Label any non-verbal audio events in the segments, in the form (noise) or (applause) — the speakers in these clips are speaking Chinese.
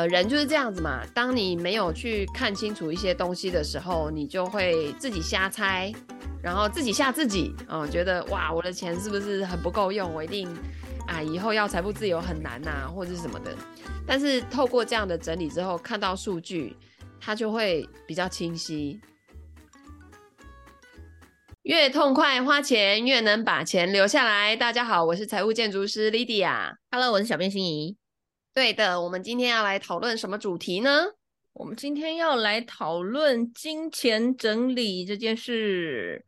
呃，人就是这样子嘛。当你没有去看清楚一些东西的时候，你就会自己瞎猜，然后自己吓自己，哦，觉得哇，我的钱是不是很不够用？我一定啊，以后要财富自由很难呐，或者是什么的。但是透过这样的整理之后，看到数据，它就会比较清晰。越痛快花钱，越能把钱留下来。大家好，我是财务建筑师 Lydia。Hello，我是小编心怡。对的，我们今天要来讨论什么主题呢？我们今天要来讨论金钱整理这件事。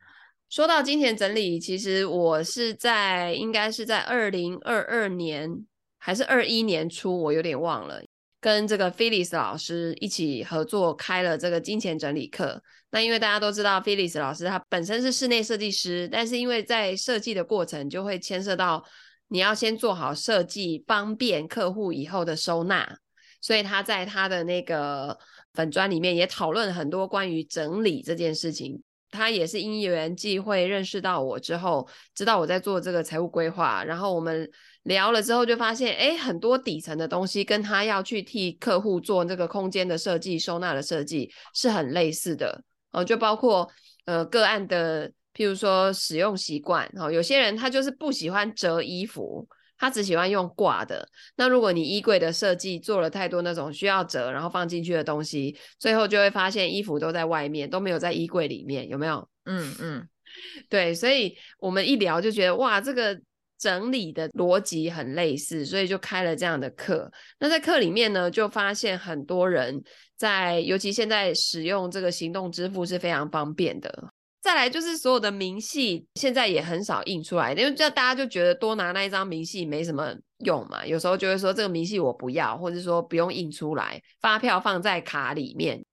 说到金钱整理，其实我是在应该是在二零二二年还是二一年初，我有点忘了，跟这个 Felix 老师一起合作开了这个金钱整理课。那因为大家都知道 Felix 老师他本身是室内设计师，但是因为在设计的过程就会牵涉到。你要先做好设计，方便客户以后的收纳。所以他在他的那个粉砖里面也讨论很多关于整理这件事情。他也是因缘际会认识到我之后，知道我在做这个财务规划，然后我们聊了之后就发现，哎，很多底层的东西跟他要去替客户做那个空间的设计、收纳的设计是很类似的。哦，就包括呃个案的。譬如说使用习惯，哈，有些人他就是不喜欢折衣服，他只喜欢用挂的。那如果你衣柜的设计做了太多那种需要折然后放进去的东西，最后就会发现衣服都在外面，都没有在衣柜里面，有没有？嗯嗯，(laughs) 对，所以我们一聊就觉得哇，这个整理的逻辑很类似，所以就开了这样的课。那在课里面呢，就发现很多人在，尤其现在使用这个行动支付是非常方便的。再来就是所有的明细，现在也很少印出来，因为这大家就觉得多拿那一张明细没什么用嘛。有时候就会说这个明细我不要，或者说不用印出来，发票放在卡里面，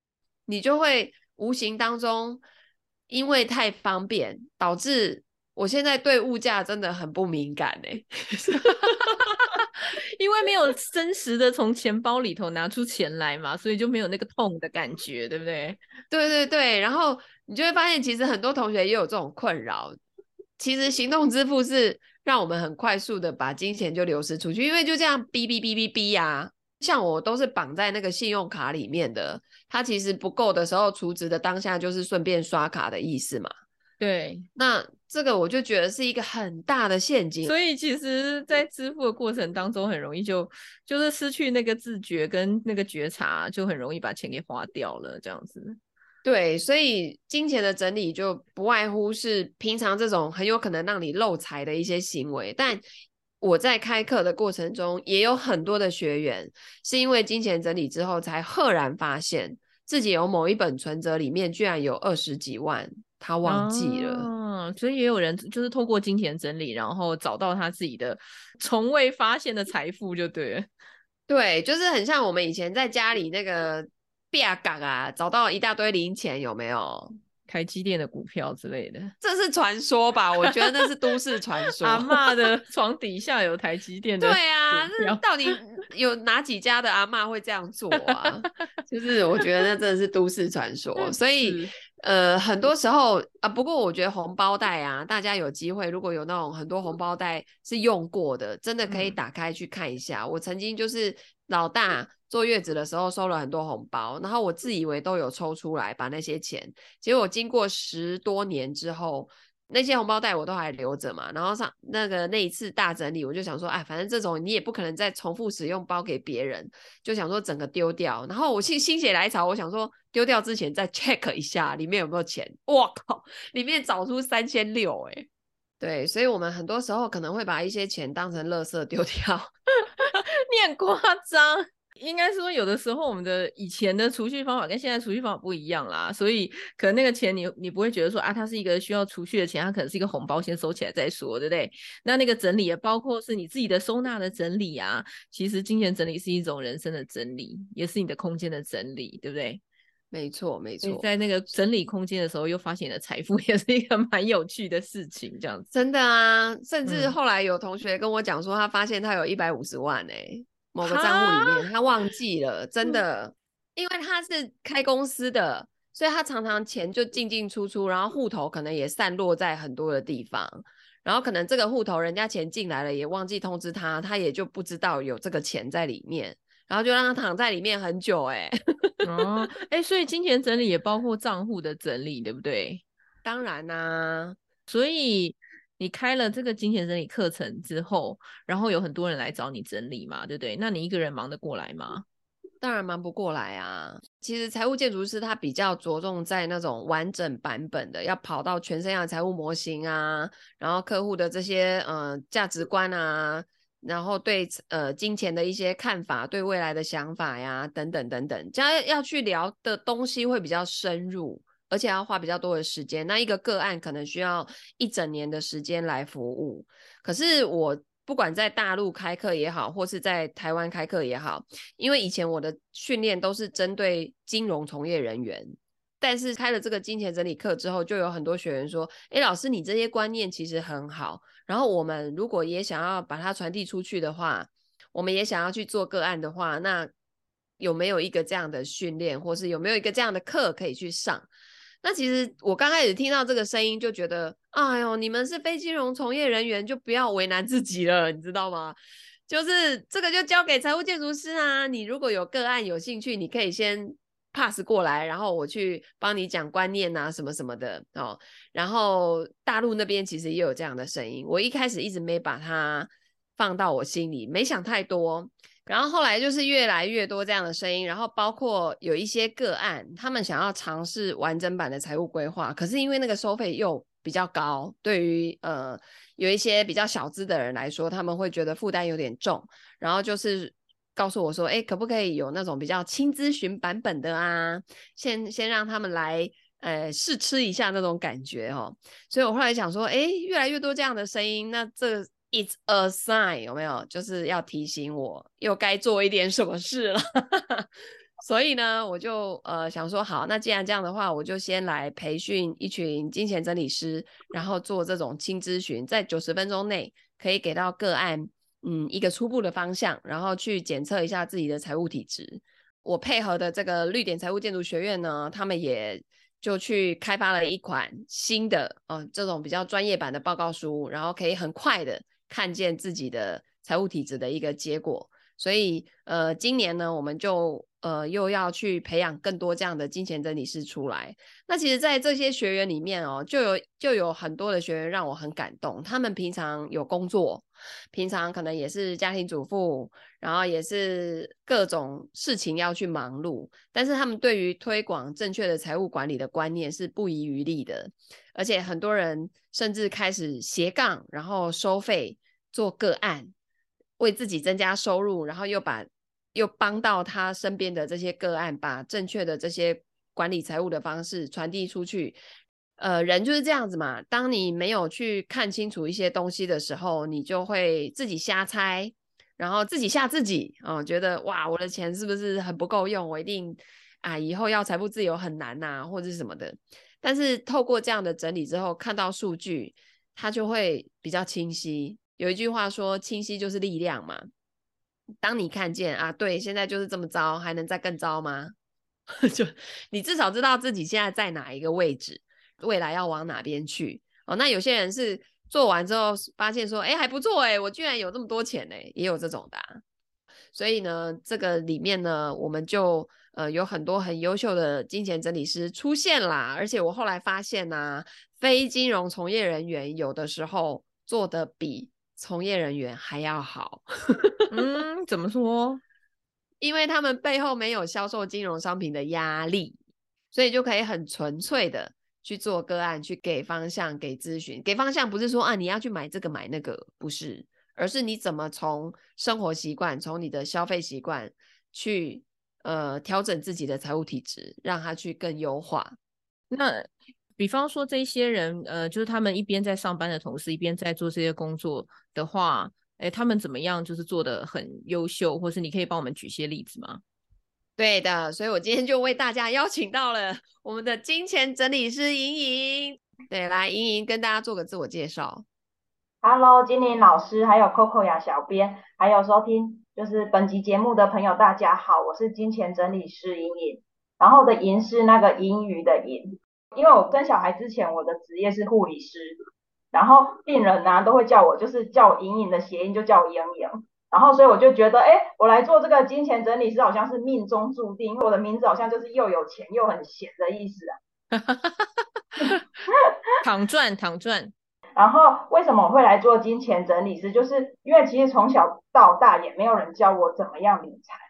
你就会无形当中因为太方便，导致我现在对物价真的很不敏感哎，(laughs) 因为没有真实的从钱包里头拿出钱来嘛，所以就没有那个痛的感觉，对不对？对对对，然后。你就会发现，其实很多同学也有这种困扰。其实行动支付是让我们很快速的把金钱就流失出去，因为就这样哔哔哔哔哔呀。像我都是绑在那个信用卡里面的，它其实不够的时候，储值的当下就是顺便刷卡的意思嘛。对，那这个我就觉得是一个很大的陷阱。所以其实，在支付的过程当中，很容易就就是失去那个自觉跟那个觉察，就很容易把钱给花掉了，这样子。对，所以金钱的整理就不外乎是平常这种很有可能让你漏财的一些行为。但我在开课的过程中，也有很多的学员是因为金钱整理之后，才赫然发现自己有某一本存折里面居然有二十几万，他忘记了。嗯，所以也有人就是透过金钱整理，然后找到他自己的从未发现的财富，就对了。(laughs) 对，就是很像我们以前在家里那个。变港啊，找到一大堆零钱，有没有？台积电的股票之类的，这是传说吧？我觉得那是都市传 (laughs) 说。阿妈的床底下有台积电的。对啊，那到底有哪几家的阿妈会这样做啊？(laughs) 就是我觉得那真的是都市传说。(laughs) 所以呃，很多时候啊，不过我觉得红包袋啊，大家有机会如果有那种很多红包袋是用过的，真的可以打开去看一下。嗯、我曾经就是老大。坐月子的时候收了很多红包，然后我自以为都有抽出来把那些钱，结果经过十多年之后，那些红包袋我都还留着嘛。然后上那个那一次大整理，我就想说，哎，反正这种你也不可能再重复使用包给别人，就想说整个丢掉。然后我心心血来潮，我想说丢掉之前再 check 一下里面有没有钱。我靠，里面找出三千六，哎，对，所以我们很多时候可能会把一些钱当成垃圾丢掉，(laughs) 你很夸张。应该说，有的时候我们的以前的储蓄方法跟现在储蓄方法不一样啦，所以可能那个钱你你不会觉得说啊，它是一个需要储蓄的钱，它可能是一个红包，先收起来再说，对不对？那那个整理也包括是你自己的收纳的整理啊，其实金钱整理是一种人生的整理，也是你的空间的整理，对不对？没错，没错。在那个整理空间的时候，又发现了财富，(laughs) 也是一个蛮有趣的事情，这样子。真的啊，甚至后来有同学跟我讲说，他发现他有一百五十万哎、欸。某个账户里面，他忘记了，真的，因为他是开公司的，所以他常常钱就进进出出，然后户头可能也散落在很多的地方，然后可能这个户头人家钱进来了，也忘记通知他，他也就不知道有这个钱在里面，然后就让他躺在里面很久、欸。哎，(laughs) 哦，哎，所以金钱整理也包括账户的整理，对不对？当然啦、啊，所以你开了这个金钱整理课程之后，然后有很多人来找你整理嘛，对不对？那你一个人忙得过来吗？当然忙不过来啊！其实财务建筑师他比较着重在那种完整版本的，要跑到全生涯财务模型啊，然后客户的这些呃价值观啊，然后对呃金钱的一些看法，对未来的想法呀，等等等等，这样要去聊的东西会比较深入，而且要花比较多的时间。那一个个案可能需要一整年的时间来服务，可是我。不管在大陆开课也好，或是在台湾开课也好，因为以前我的训练都是针对金融从业人员，但是开了这个金钱整理课之后，就有很多学员说：“诶，老师，你这些观念其实很好。然后我们如果也想要把它传递出去的话，我们也想要去做个案的话，那有没有一个这样的训练，或是有没有一个这样的课可以去上？”那其实我刚开始听到这个声音，就觉得，哎呦，你们是非金融从业人员，就不要为难自己了，你知道吗？就是这个就交给财务建筑师啊。你如果有个案有兴趣，你可以先 pass 过来，然后我去帮你讲观念啊，什么什么的哦。然后大陆那边其实也有这样的声音，我一开始一直没把它放到我心里，没想太多。然后后来就是越来越多这样的声音，然后包括有一些个案，他们想要尝试完整版的财务规划，可是因为那个收费又比较高，对于呃有一些比较小资的人来说，他们会觉得负担有点重，然后就是告诉我说，哎，可不可以有那种比较轻咨询版本的啊？先先让他们来呃试吃一下那种感觉哦。所以我后来想说，哎，越来越多这样的声音，那这。It's a sign，有没有？就是要提醒我又该做一点什么事了。(laughs) 所以呢，我就呃想说，好，那既然这样的话，我就先来培训一群金钱整理师，然后做这种轻咨询，在九十分钟内可以给到个案，嗯，一个初步的方向，然后去检测一下自己的财务体质。我配合的这个绿点财务建筑学院呢，他们也就去开发了一款新的，呃，这种比较专业版的报告书，然后可以很快的。看见自己的财务体质的一个结果，所以呃，今年呢，我们就呃又要去培养更多这样的金钱整理师出来。那其实，在这些学员里面哦，就有就有很多的学员让我很感动。他们平常有工作，平常可能也是家庭主妇，然后也是各种事情要去忙碌，但是他们对于推广正确的财务管理的观念是不遗余力的。而且很多人甚至开始斜杠，然后收费做个案，为自己增加收入，然后又把又帮到他身边的这些个案，把正确的这些管理财务的方式传递出去。呃，人就是这样子嘛，当你没有去看清楚一些东西的时候，你就会自己瞎猜，然后自己吓自己啊，呃，觉得哇，我的钱是不是很不够用？我一定啊，以后要财富自由很难呐，或者什么的。但是透过这样的整理之后，看到数据，它就会比较清晰。有一句话说：“清晰就是力量嘛。”当你看见啊，对，现在就是这么糟，还能再更糟吗？(laughs) 就你至少知道自己现在在哪一个位置，未来要往哪边去。哦，那有些人是做完之后发现说：“哎，还不错哎，我居然有这么多钱呢。”也有这种的。所以呢，这个里面呢，我们就。呃，有很多很优秀的金钱整理师出现啦，而且我后来发现呢、非金融从业人员有的时候做的比从业人员还要好。(laughs) 嗯，怎么说？因为他们背后没有销售金融商品的压力，所以就可以很纯粹的去做个案，去给方向、给咨询。给方向不是说啊，你要去买这个买那个，不是，而是你怎么从生活习惯、从你的消费习惯去。呃，调整自己的财务体质，让它去更优化。那比方说，这些人，呃，就是他们一边在上班的同时，一边在做这些工作的话，哎，他们怎么样，就是做得很优秀，或是你可以帮我们举些例子吗？对的，所以我今天就为大家邀请到了我们的金钱整理师莹莹。对，来，莹莹跟大家做个自我介绍。Hello，金玲老师，还有 Coco 呀小编，还有收听。就是本集节目的朋友，大家好，我是金钱整理师莹莹，然后的莹是那个盈余的盈，因为我生小孩之前，我的职业是护理师，然后病人呢、啊、都会叫我，就是叫我莹莹的谐音就叫我莹莹，然后所以我就觉得，哎，我来做这个金钱整理师好像是命中注定，因为我的名字好像就是又有钱又很闲的意思啊。(laughs) 躺赚，躺赚。(laughs) 然后为什么我会来做金钱整理师？就是因为其实从小到大也没有人教我怎么样理财。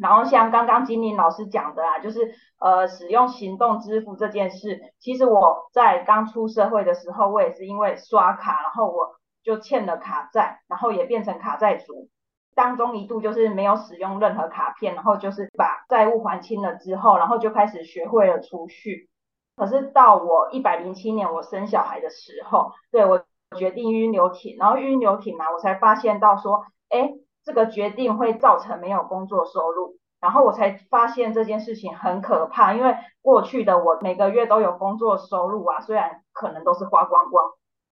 然后像刚刚金玲老师讲的啊，就是呃使用行动支付这件事，其实我在刚出社会的时候，我也是因为刷卡，然后我就欠了卡债，然后也变成卡债族。当中一度就是没有使用任何卡片，然后就是把债务还清了之后，然后就开始学会了储蓄。可是到我一百零七年我生小孩的时候，对，我决定晕流体，然后晕流体嘛，我才发现到说，哎。这个决定会造成没有工作收入，然后我才发现这件事情很可怕，因为过去的我每个月都有工作收入啊，虽然可能都是花光光，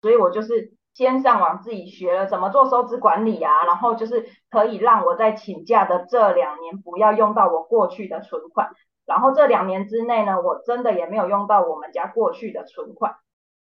所以我就是先上网自己学了怎么做收支管理啊，然后就是可以让我在请假的这两年不要用到我过去的存款，然后这两年之内呢，我真的也没有用到我们家过去的存款。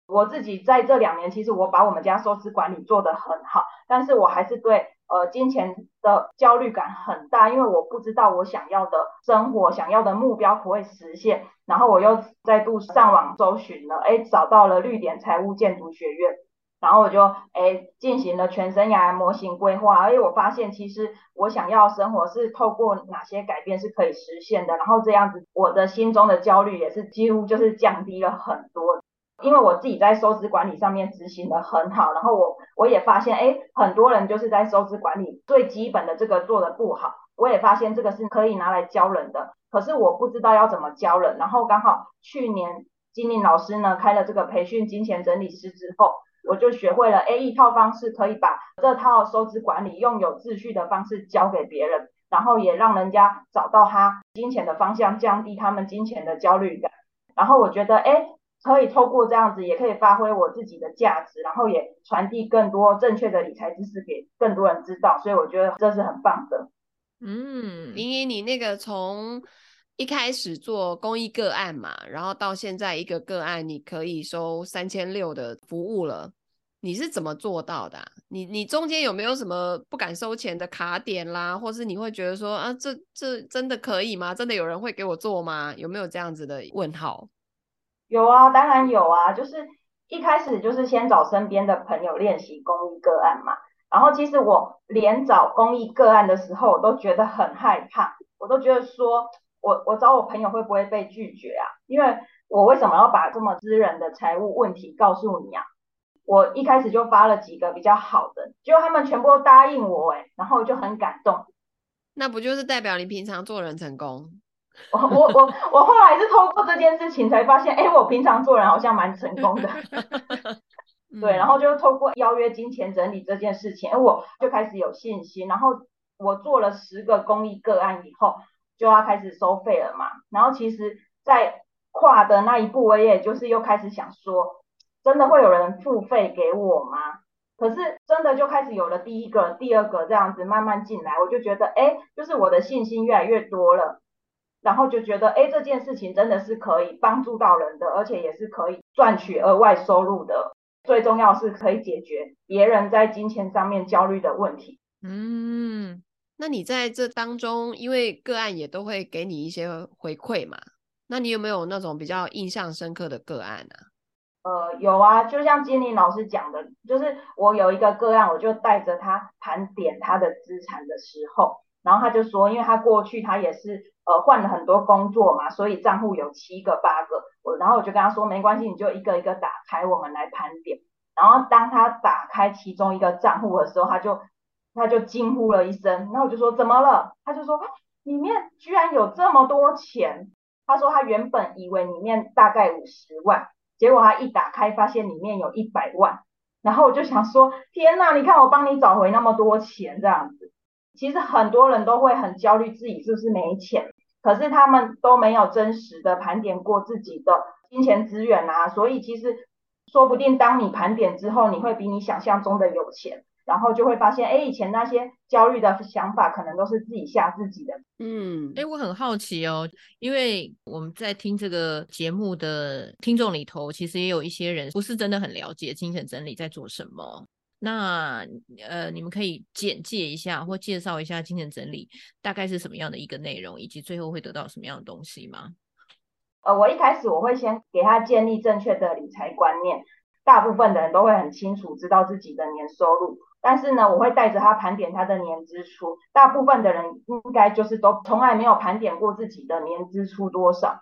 我自己在这两年，其实我把我们家收支管理做得很好，但是我还是对呃金钱的焦虑感很大，因为我不知道我想要的生活、想要的目标不会实现。然后我又再度上网搜寻了，哎，找到了绿点财务建筑学院，然后我就哎进行了全生涯模型规划，哎，我发现其实我想要生活是透过哪些改变是可以实现的，然后这样子我的心中的焦虑也是几乎就是降低了很多。因为我自己在收支管理上面执行得很好，然后我我也发现，哎，很多人就是在收支管理最基本的这个做得不好。我也发现这个是可以拿来教人的，可是我不知道要怎么教人。然后刚好去年金玲老师呢开了这个培训金钱整理师之后，我就学会了，A 一套方式可以把这套收支管理用有秩序的方式教给别人，然后也让人家找到他金钱的方向，降低他们金钱的焦虑感。然后我觉得，哎。可以透过这样子，也可以发挥我自己的价值，然后也传递更多正确的理财知识给更多人知道，所以我觉得这是很棒的。嗯，盈盈，你那个从一开始做公益个案嘛，然后到现在一个个案你可以收三千六的服务了，你是怎么做到的啊？你你中间有没有什么不敢收钱的卡点啦，或是你会觉得说啊，这这真的可以吗？真的有人会给我做吗？有没有这样子的问号？有啊，当然有啊，就是一开始就是先找身边的朋友练习公益个案嘛。然后其实我连找公益个案的时候，我都觉得很害怕，我都觉得说我我找我朋友会不会被拒绝啊？因为我为什么要把这么私人的财务问题告诉你啊？我一开始就发了几个比较好的，结果他们全部都答应我，诶，然后就很感动。那不就是代表你平常做人成功？(laughs) 我我我我后来是透过这件事情才发现，哎，我平常做人好像蛮成功的，(laughs) 对，然后就透过邀约金钱整理这件事情，哎，我就开始有信心，然后我做了十个公益个案以后，就要开始收费了嘛，然后其实，在跨的那一步，我也就是又开始想说，真的会有人付费给我吗？可是真的就开始有了第一个、第二个这样子慢慢进来，我就觉得，哎，就是我的信心越来越多了。然后就觉得，哎，这件事情真的是可以帮助到人的，而且也是可以赚取额外收入的。最重要是可以解决别人在金钱上面焦虑的问题。嗯，那你在这当中，因为个案也都会给你一些回馈嘛，那你有没有那种比较印象深刻的个案呢？呃，有啊，就像金玲老师讲的，就是我有一个个案，我就带着他盘点他的资产的时候，然后他就说，因为他过去他也是。呃，换了很多工作嘛，所以账户有七个八个。我然后我就跟他说，没关系，你就一个一个打开，我们来盘点。然后当他打开其中一个账户的时候，他就他就惊呼了一声。然后我就说怎么了？他就说里面居然有这么多钱。他说他原本以为里面大概五十万，结果他一打开发现里面有一百万。然后我就想说，天哪，你看我帮你找回那么多钱这样子。其实很多人都会很焦虑自己是不是没钱。可是他们都没有真实的盘点过自己的金钱资源啊，所以其实说不定当你盘点之后，你会比你想象中的有钱，然后就会发现，哎，以前那些焦虑的想法可能都是自己吓自己的。嗯，哎，我很好奇哦，因为我们在听这个节目的听众里头，其实也有一些人不是真的很了解金钱整理在做什么。那呃，你们可以简介一下或介绍一下金钱整理大概是什么样的一个内容，以及最后会得到什么样的东西吗？呃，我一开始我会先给他建立正确的理财观念，大部分的人都会很清楚知道自己的年收入，但是呢，我会带着他盘点他的年支出，大部分的人应该就是都从来没有盘点过自己的年支出多少。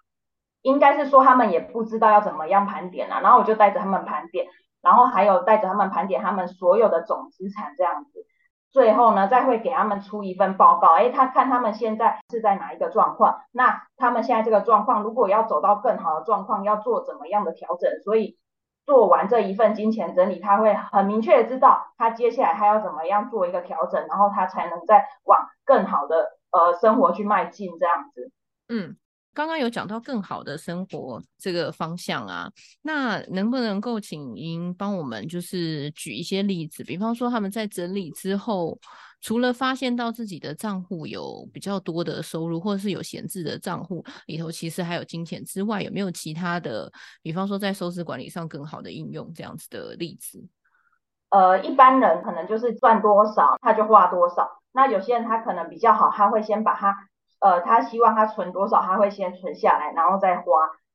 应该是说他们也不知道要怎么样盘点啊，然后我就带着他们盘点，然后还有带着他们盘点他们所有的总资产这样子，最后呢再会给他们出一份报告，诶，他看他们现在是在哪一个状况，那他们现在这个状况如果要走到更好的状况，要做怎么样的调整，所以做完这一份金钱整理，他会很明确的知道他接下来他要怎么样做一个调整，然后他才能再往更好的呃生活去迈进这样子，嗯。刚刚有讲到更好的生活这个方向啊，那能不能够请您帮我们就是举一些例子，比方说他们在整理之后，除了发现到自己的账户有比较多的收入，或者是有闲置的账户里头其实还有金钱之外，有没有其他的，比方说在收支管理上更好的应用这样子的例子？呃，一般人可能就是赚多少他就花多少，那有些人他可能比较好，他会先把他。呃，他希望他存多少，他会先存下来，然后再花。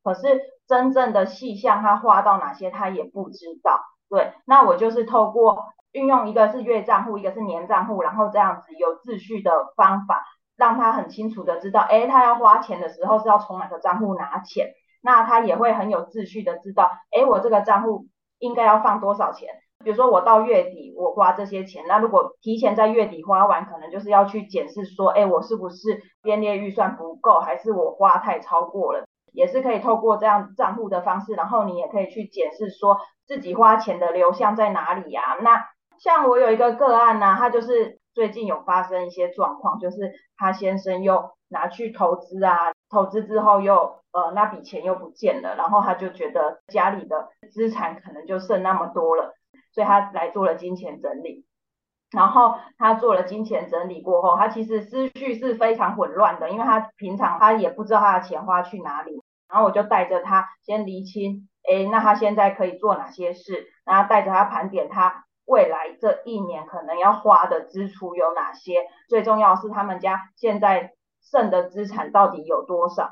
可是真正的细项，他花到哪些，他也不知道。对，那我就是透过运用一个是月账户，一个是年账户，然后这样子有秩序的方法，让他很清楚的知道，诶，他要花钱的时候是要从哪个账户拿钱。那他也会很有秩序的知道，诶，我这个账户应该要放多少钱。比如说我到月底我花这些钱，那如果提前在月底花完，可能就是要去检视说，哎，我是不是编列预算不够，还是我花太超过了？也是可以透过这样账户的方式，然后你也可以去检视说自己花钱的流向在哪里呀？那像我有一个个案呢，他就是最近有发生一些状况，就是他先生又拿去投资啊，投资之后又呃那笔钱又不见了，然后他就觉得家里的资产可能就剩那么多了。所以他来做了金钱整理，然后他做了金钱整理过后，他其实思绪是非常混乱的，因为他平常他也不知道他的钱花去哪里。然后我就带着他先厘清，诶，那他现在可以做哪些事？然后带着他盘点他未来这一年可能要花的支出有哪些？最重要是他们家现在剩的资产到底有多少？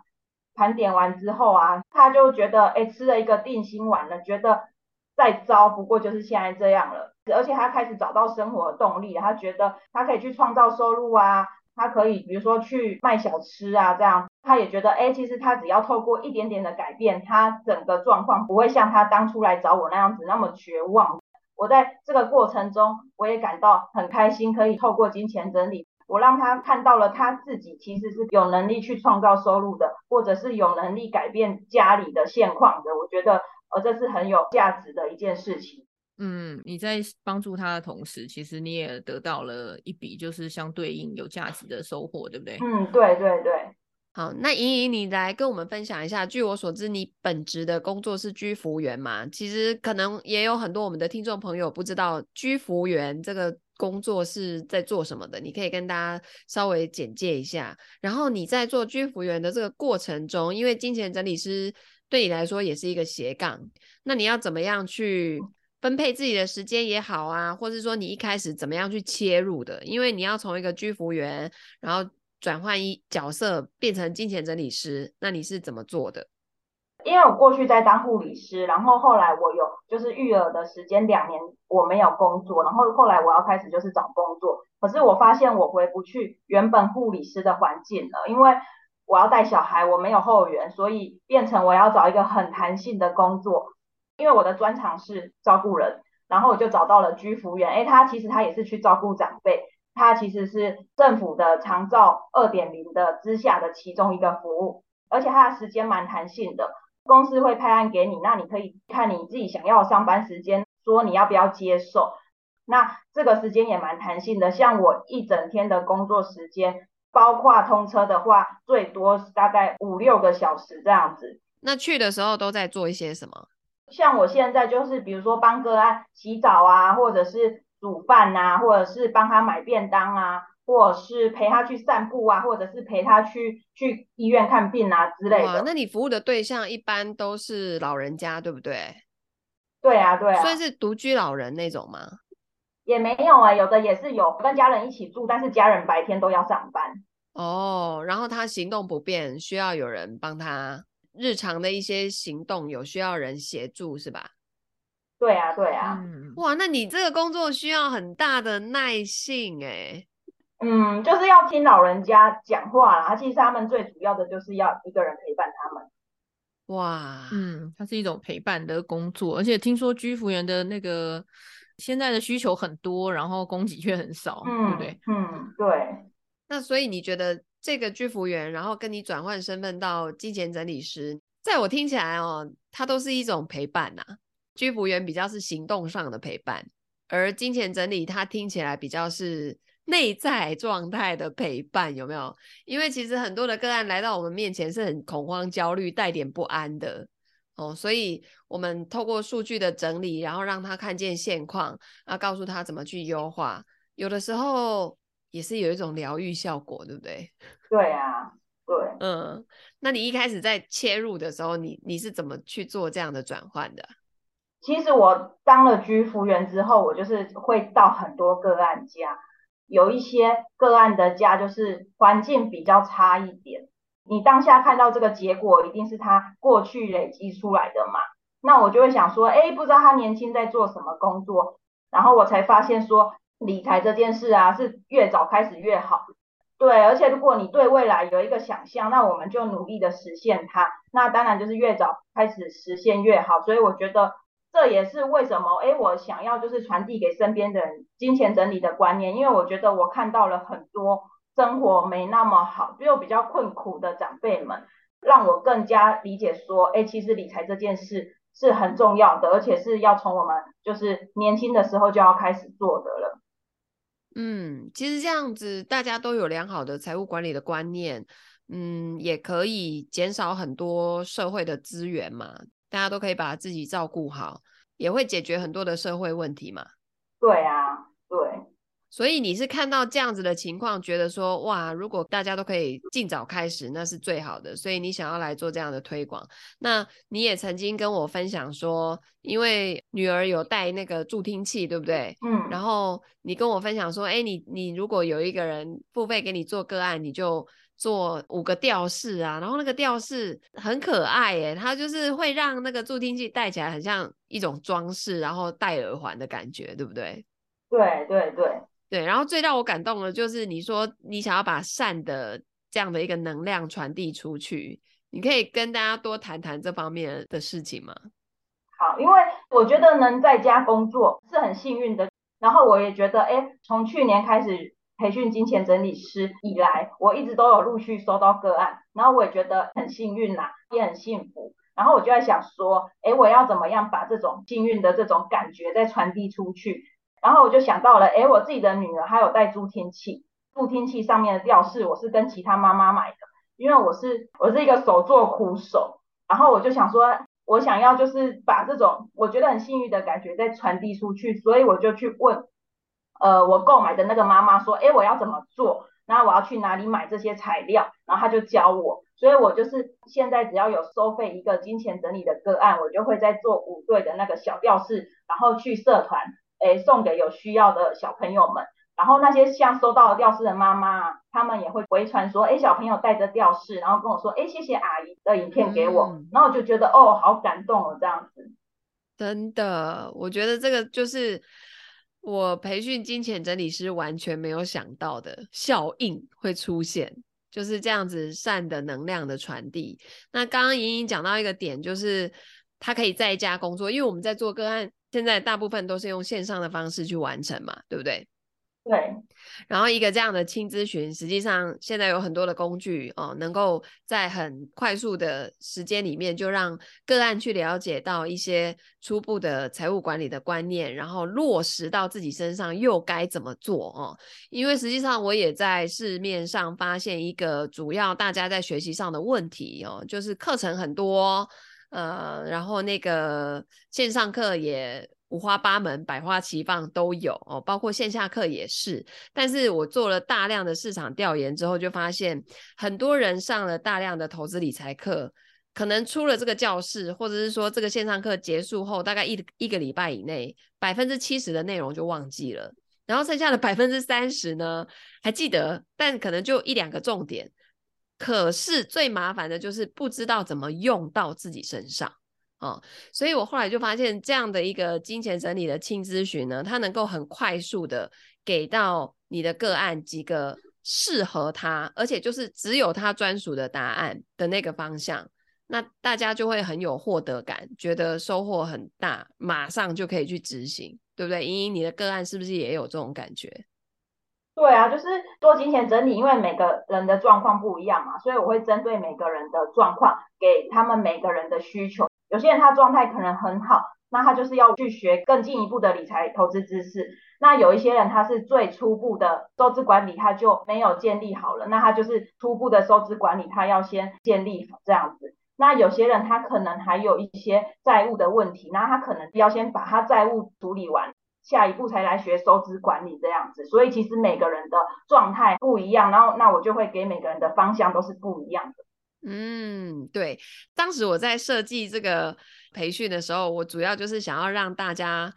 盘点完之后啊，他就觉得，诶，吃了一个定心丸了，觉得。再糟不过就是现在这样了，而且他开始找到生活的动力，他觉得他可以去创造收入啊，他可以比如说去卖小吃啊，这样他也觉得，哎，其实他只要透过一点点的改变，他整个状况不会像他当初来找我那样子那么绝望。我在这个过程中，我也感到很开心，可以透过金钱整理，我让他看到了他自己其实是有能力去创造收入的，或者是有能力改变家里的现况的。我觉得。而这是很有价值的一件事情。嗯，你在帮助他的同时，其实你也得到了一笔就是相对应有价值的收获，对不对？嗯，对对对。好，那莹莹，你来跟我们分享一下。据我所知，你本职的工作是居服务员嘛？其实可能也有很多我们的听众朋友不知道居服务员这个工作是在做什么的。你可以跟大家稍微简介一下。然后你在做居服务员的这个过程中，因为金钱整理师。对你来说也是一个斜杠，那你要怎么样去分配自己的时间也好啊，或者说你一开始怎么样去切入的？因为你要从一个居服员，然后转换一角色变成金钱整理师，那你是怎么做的？因为我过去在当护理师，然后后来我有就是育儿的时间两年我没有工作，然后后来我要开始就是找工作，可是我发现我回不去原本护理师的环境了，因为。我要带小孩，我没有后援，所以变成我要找一个很弹性的工作。因为我的专长是照顾人，然后我就找到了居服员。诶，他其实他也是去照顾长辈，他其实是政府的长照二点零的之下的其中一个服务，而且他的时间蛮弹性的。公司会派案给你，那你可以看你自己想要上班时间，说你要不要接受。那这个时间也蛮弹性的，像我一整天的工作时间。包括通车的话，最多大概五六个小时这样子。那去的时候都在做一些什么？像我现在就是，比如说帮个案洗澡啊，或者是煮饭啊，或者是帮他买便当啊，或者是陪他去散步啊，或者是陪他去去医院看病啊之类的。哇，那你服务的对象一般都是老人家，对不对？对啊，对啊。算是独居老人那种吗？也没有啊、欸，有的也是有跟家人一起住，但是家人白天都要上班。哦，然后他行动不便，需要有人帮他日常的一些行动，有需要人协助是吧？对啊，对啊。嗯，哇，那你这个工作需要很大的耐性哎。嗯，就是要听老人家讲话啦。其实他们最主要的就是要一个人陪伴他们。哇，嗯，它是一种陪伴的工作，而且听说居服员的那个现在的需求很多，然后供给却很少，嗯、对不对？嗯，对。那所以你觉得这个居服员，然后跟你转换身份到金钱整理师，在我听起来哦，它都是一种陪伴呐、啊。居服员比较是行动上的陪伴，而金钱整理它听起来比较是。内在状态的陪伴有没有？因为其实很多的个案来到我们面前是很恐慌、焦虑、带点不安的哦，所以我们透过数据的整理，然后让他看见现况，啊，告诉他怎么去优化，有的时候也是有一种疗愈效果，对不对？(laughs) 对啊，对，嗯，那你一开始在切入的时候，你你是怎么去做这样的转换的？其实我当了居服员之后，我就是会到很多个案家。有一些个案的家就是环境比较差一点，你当下看到这个结果，一定是他过去累积出来的嘛？那我就会想说，哎，不知道他年轻在做什么工作，然后我才发现说，理财这件事啊，是越早开始越好。对，而且如果你对未来有一个想象，那我们就努力的实现它，那当然就是越早开始实现越好。所以我觉得。这也是为什么，诶，我想要就是传递给身边的人金钱整理的观念，因为我觉得我看到了很多生活没那么好，就比较困苦的长辈们，让我更加理解说，诶，其实理财这件事是很重要的，而且是要从我们就是年轻的时候就要开始做的了。嗯，其实这样子大家都有良好的财务管理的观念，嗯，也可以减少很多社会的资源嘛。大家都可以把自己照顾好，也会解决很多的社会问题嘛。对啊，对。所以你是看到这样子的情况，觉得说哇，如果大家都可以尽早开始，那是最好的。所以你想要来做这样的推广。那你也曾经跟我分享说，因为女儿有带那个助听器，对不对？嗯。然后你跟我分享说，哎，你你如果有一个人付费给你做个案，你就。做五个吊饰啊，然后那个吊饰很可爱耶，它就是会让那个助听器戴起来很像一种装饰，然后戴耳环的感觉，对不对？对对对对。然后最让我感动的就是你说你想要把善的这样的一个能量传递出去，你可以跟大家多谈谈这方面的事情吗？好，因为我觉得能在家工作是很幸运的，然后我也觉得，哎，从去年开始。培训金钱整理师以来，我一直都有陆续收到个案，然后我也觉得很幸运呐，也很幸福。然后我就在想说，哎，我要怎么样把这种幸运的这种感觉再传递出去？然后我就想到了，哎，我自己的女儿还有带助听器，助听器上面的吊饰我是跟其他妈妈买的，因为我是我是一个手作苦手，然后我就想说，我想要就是把这种我觉得很幸运的感觉再传递出去，所以我就去问。呃，我购买的那个妈妈说，诶，我要怎么做？然后我要去哪里买这些材料？然后他就教我，所以我就是现在只要有收费一个金钱整理的个案，我就会在做五对的那个小吊饰，然后去社团，诶，送给有需要的小朋友们。然后那些像收到的吊饰的妈妈，他们也会回传说，诶，小朋友带着吊饰，然后跟我说，诶，谢谢阿姨的影片给我，嗯、然后我就觉得，哦，好感动哦，这样子。真的，我觉得这个就是。我培训金钱整理师完全没有想到的效应会出现，就是这样子善的能量的传递。那刚刚莹莹讲到一个点，就是他可以在家工作，因为我们在做个案，现在大部分都是用线上的方式去完成嘛，对不对？对，然后一个这样的轻咨询，实际上现在有很多的工具哦，能够在很快速的时间里面就让个案去了解到一些初步的财务管理的观念，然后落实到自己身上又该怎么做哦？因为实际上我也在市面上发现一个主要大家在学习上的问题哦，就是课程很多，呃，然后那个线上课也。五花八门、百花齐放都有哦，包括线下课也是。但是我做了大量的市场调研之后，就发现很多人上了大量的投资理财课，可能出了这个教室，或者是说这个线上课结束后，大概一一个礼拜以内，百分之七十的内容就忘记了，然后剩下的百分之三十呢，还记得，但可能就一两个重点。可是最麻烦的就是不知道怎么用到自己身上哦，所以我后来就发现这样的一个金钱整理的轻咨询呢，它能够很快速的给到你的个案几个适合他，而且就是只有他专属的答案的那个方向，那大家就会很有获得感，觉得收获很大，马上就可以去执行，对不对？莹莹，你的个案是不是也有这种感觉？对啊，就是做金钱整理，因为每个人的状况不一样嘛，所以我会针对每个人的状况，给他们每个人的需求。有些人他状态可能很好，那他就是要去学更进一步的理财投资知识。那有一些人他是最初步的收支管理，他就没有建立好了，那他就是初步的收支管理，他要先建立这样子。那有些人他可能还有一些债务的问题，那他可能要先把他债务处理完。下一步才来学收支管理这样子，所以其实每个人的状态不一样，然后那我就会给每个人的方向都是不一样的。嗯，对。当时我在设计这个培训的时候，我主要就是想要让大家。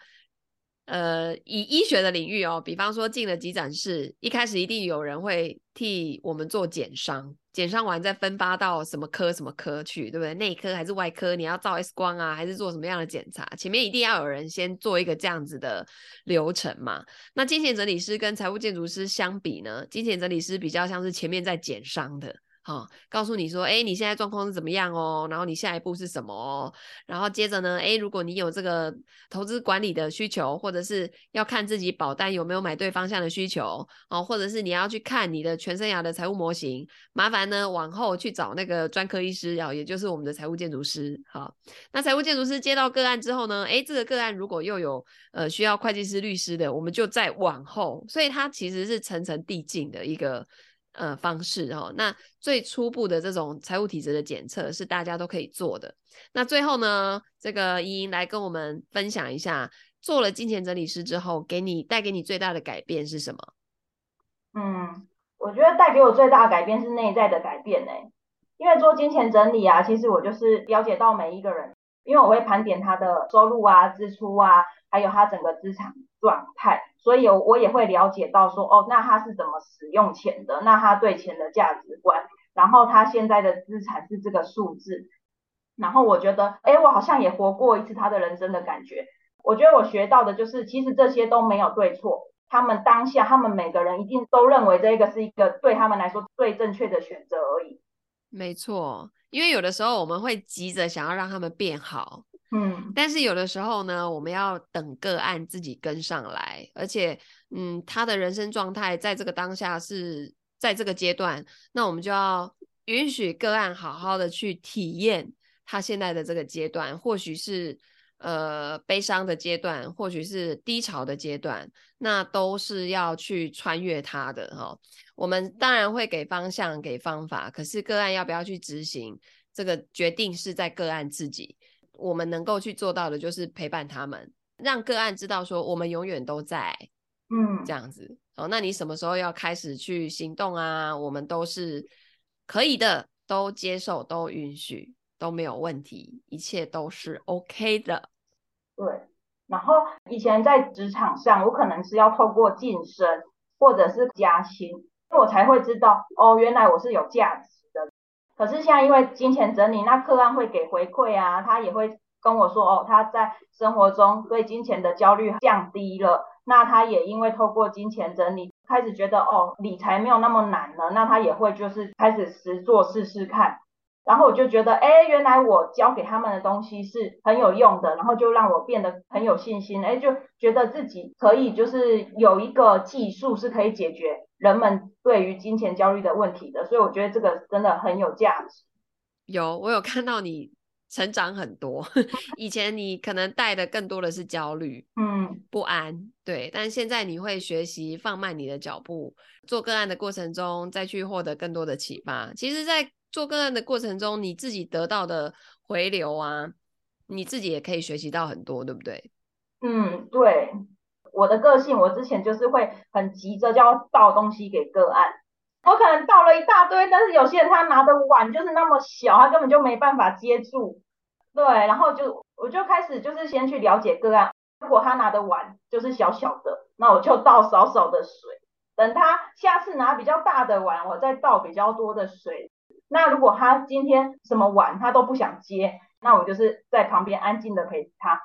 呃，以医学的领域哦，比方说进了急诊室，一开始一定有人会替我们做检伤，检伤完再分发到什么科什么科去，对不对？内科还是外科？你要照 X 光啊，还是做什么样的检查？前面一定要有人先做一个这样子的流程嘛。那金钱整理师跟财务建筑师相比呢，金钱整理师比较像是前面在检伤的。好、告诉你说，哎，你现在状况是怎么样哦？然后你下一步是什么？然后接着呢，哎，如果你有这个投资管理的需求，或者是要看自己保单有没有买对方向的需求哦，或者是你要去看你的全生涯的财务模型，麻烦呢往后去找那个专科医师，哦，也就是我们的财务建筑师。好、那财务建筑师接到个案之后呢，哎，这个个案如果又有呃需要会计师、律师的，我们就再往后，所以它其实是层层递进的一个。呃，方式哦，那最初步的这种财务体质的检测是大家都可以做的。那最后呢，这个莹莹来跟我们分享一下，做了金钱整理师之后，给你带给你最大的改变是什么？嗯，我觉得带给我最大的改变是内在的改变呢。因为做金钱整理啊，其实我就是了解到每一个人，因为我会盘点他的收入啊、支出啊，还有他整个资产状态。所以，我也会了解到说，哦，那他是怎么使用钱的？那他对钱的价值观，然后他现在的资产是这个数字，然后我觉得，哎，我好像也活过一次他的人生的感觉。我觉得我学到的就是，其实这些都没有对错，他们当下，他们每个人一定都认为这个是一个对他们来说最正确的选择而已。没错，因为有的时候我们会急着想要让他们变好。嗯，但是有的时候呢，我们要等个案自己跟上来，而且，嗯，他的人生状态在这个当下是在这个阶段，那我们就要允许个案好好的去体验他现在的这个阶段，或许是呃悲伤的阶段，或许是低潮的阶段，那都是要去穿越他的哈、哦。我们当然会给方向、给方法，可是个案要不要去执行，这个决定是在个案自己。我们能够去做到的，就是陪伴他们，让个案知道说我们永远都在，嗯，这样子哦。那你什么时候要开始去行动啊？我们都是可以的，都接受，都允许，都没有问题，一切都是 OK 的。对。然后以前在职场上，我可能是要透过晋升或者是加薪，我才会知道哦，原来我是有价值。可是现在因为金钱整理，那客案会给回馈啊，他也会跟我说哦，他在生活中对金钱的焦虑降低了，那他也因为透过金钱整理，开始觉得哦，理财没有那么难了，那他也会就是开始实做试试看，然后我就觉得，哎，原来我教给他们的东西是很有用的，然后就让我变得很有信心，哎，就觉得自己可以就是有一个技术是可以解决。人们对于金钱焦虑的问题的，所以我觉得这个真的很有价值。有，我有看到你成长很多。(laughs) 以前你可能带的更多的是焦虑，嗯，不安，对。但现在你会学习放慢你的脚步，做个案的过程中再去获得更多的启发。其实，在做个案的过程中，你自己得到的回流啊，你自己也可以学习到很多，对不对？嗯，对。我的个性，我之前就是会很急着就要倒东西给个案，我可能倒了一大堆，但是有些人他拿的碗就是那么小，他根本就没办法接住。对，然后就我就开始就是先去了解个案，如果他拿的碗就是小小的，那我就倒少少的水，等他下次拿比较大的碗，我再倒比较多的水。那如果他今天什么晚他都不想接，那我就是在旁边安静的陪他，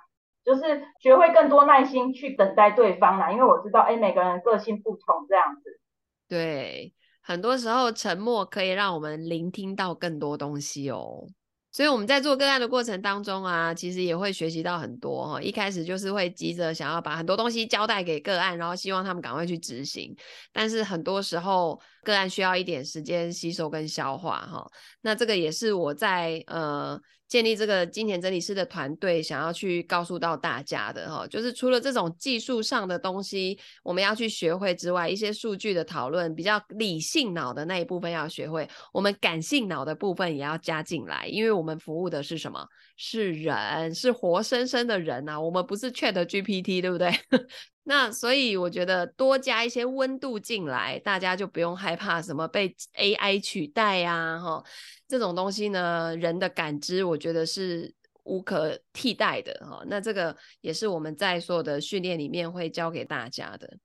就是学会更多耐心去等待对方啦，因为我知道，哎，每个人个性不同，这样子。对，很多时候沉默可以让我们聆听到更多东西哦。所以我们在做个案的过程当中啊，其实也会学习到很多哈。一开始就是会急着想要把很多东西交代给个案，然后希望他们赶快去执行。但是很多时候个案需要一点时间吸收跟消化哈。那这个也是我在呃。建立这个金钱整理师的团队，想要去告诉到大家的哈，就是除了这种技术上的东西我们要去学会之外，一些数据的讨论，比较理性脑的那一部分要学会，我们感性脑的部分也要加进来，因为我们服务的是什么？是人，是活生生的人呐、啊，我们不是 Chat GPT，对不对？(laughs) 那所以我觉得多加一些温度进来，大家就不用害怕什么被 AI 取代呀、啊，哈。这种东西呢，人的感知我觉得是无可替代的哈。那这个也是我们在所有的训练里面会教给大家的。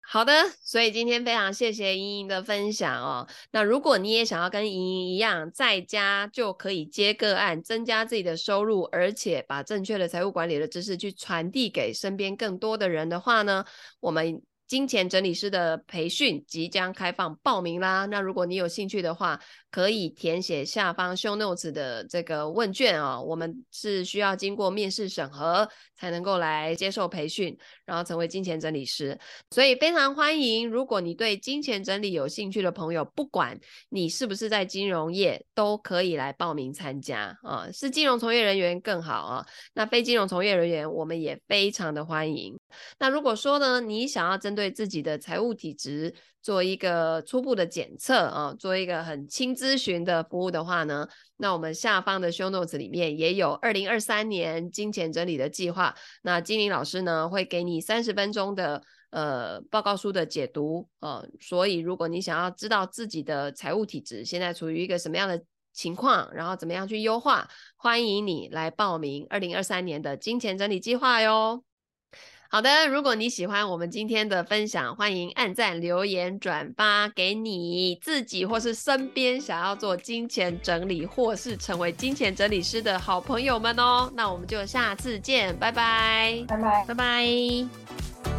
好的，所以今天非常谢谢莹莹的分享哦。那如果你也想要跟莹莹一样，在家就可以接个案，增加自己的收入，而且把正确的财务管理的知识去传递给身边更多的人的话呢，我们。金钱整理师的培训即将开放报名啦！那如果你有兴趣的话，可以填写下方 show notes 的这个问卷啊、我们是需要经过面试审核才能够来接受培训，然后成为金钱整理师。所以非常欢迎，如果你对金钱整理有兴趣的朋友，不管你是不是在金融业，都可以来报名参加啊。是金融从业人员更好啊。那非金融从业人员，我们也非常的欢迎。那如果说呢，你想要针对自己的财务体质做一个初步的检测啊，做一个很轻咨询的服务的话呢，那我们下方的 show notes 里面也有二零二三年金钱整理的计划。那金玲老师呢会给你三十分钟的呃报告书的解读啊，所以如果你想要知道自己的财务体质现在处于一个什么样的情况，然后怎么样去优化，欢迎你来报名二零二三年的金钱整理计划哟。好的，如果你喜欢我们今天的分享，欢迎按赞、留言、转发给你自己或是身边想要做金钱整理或是成为金钱整理师的好朋友们哦。那我们就下次见，拜拜，拜拜，拜拜。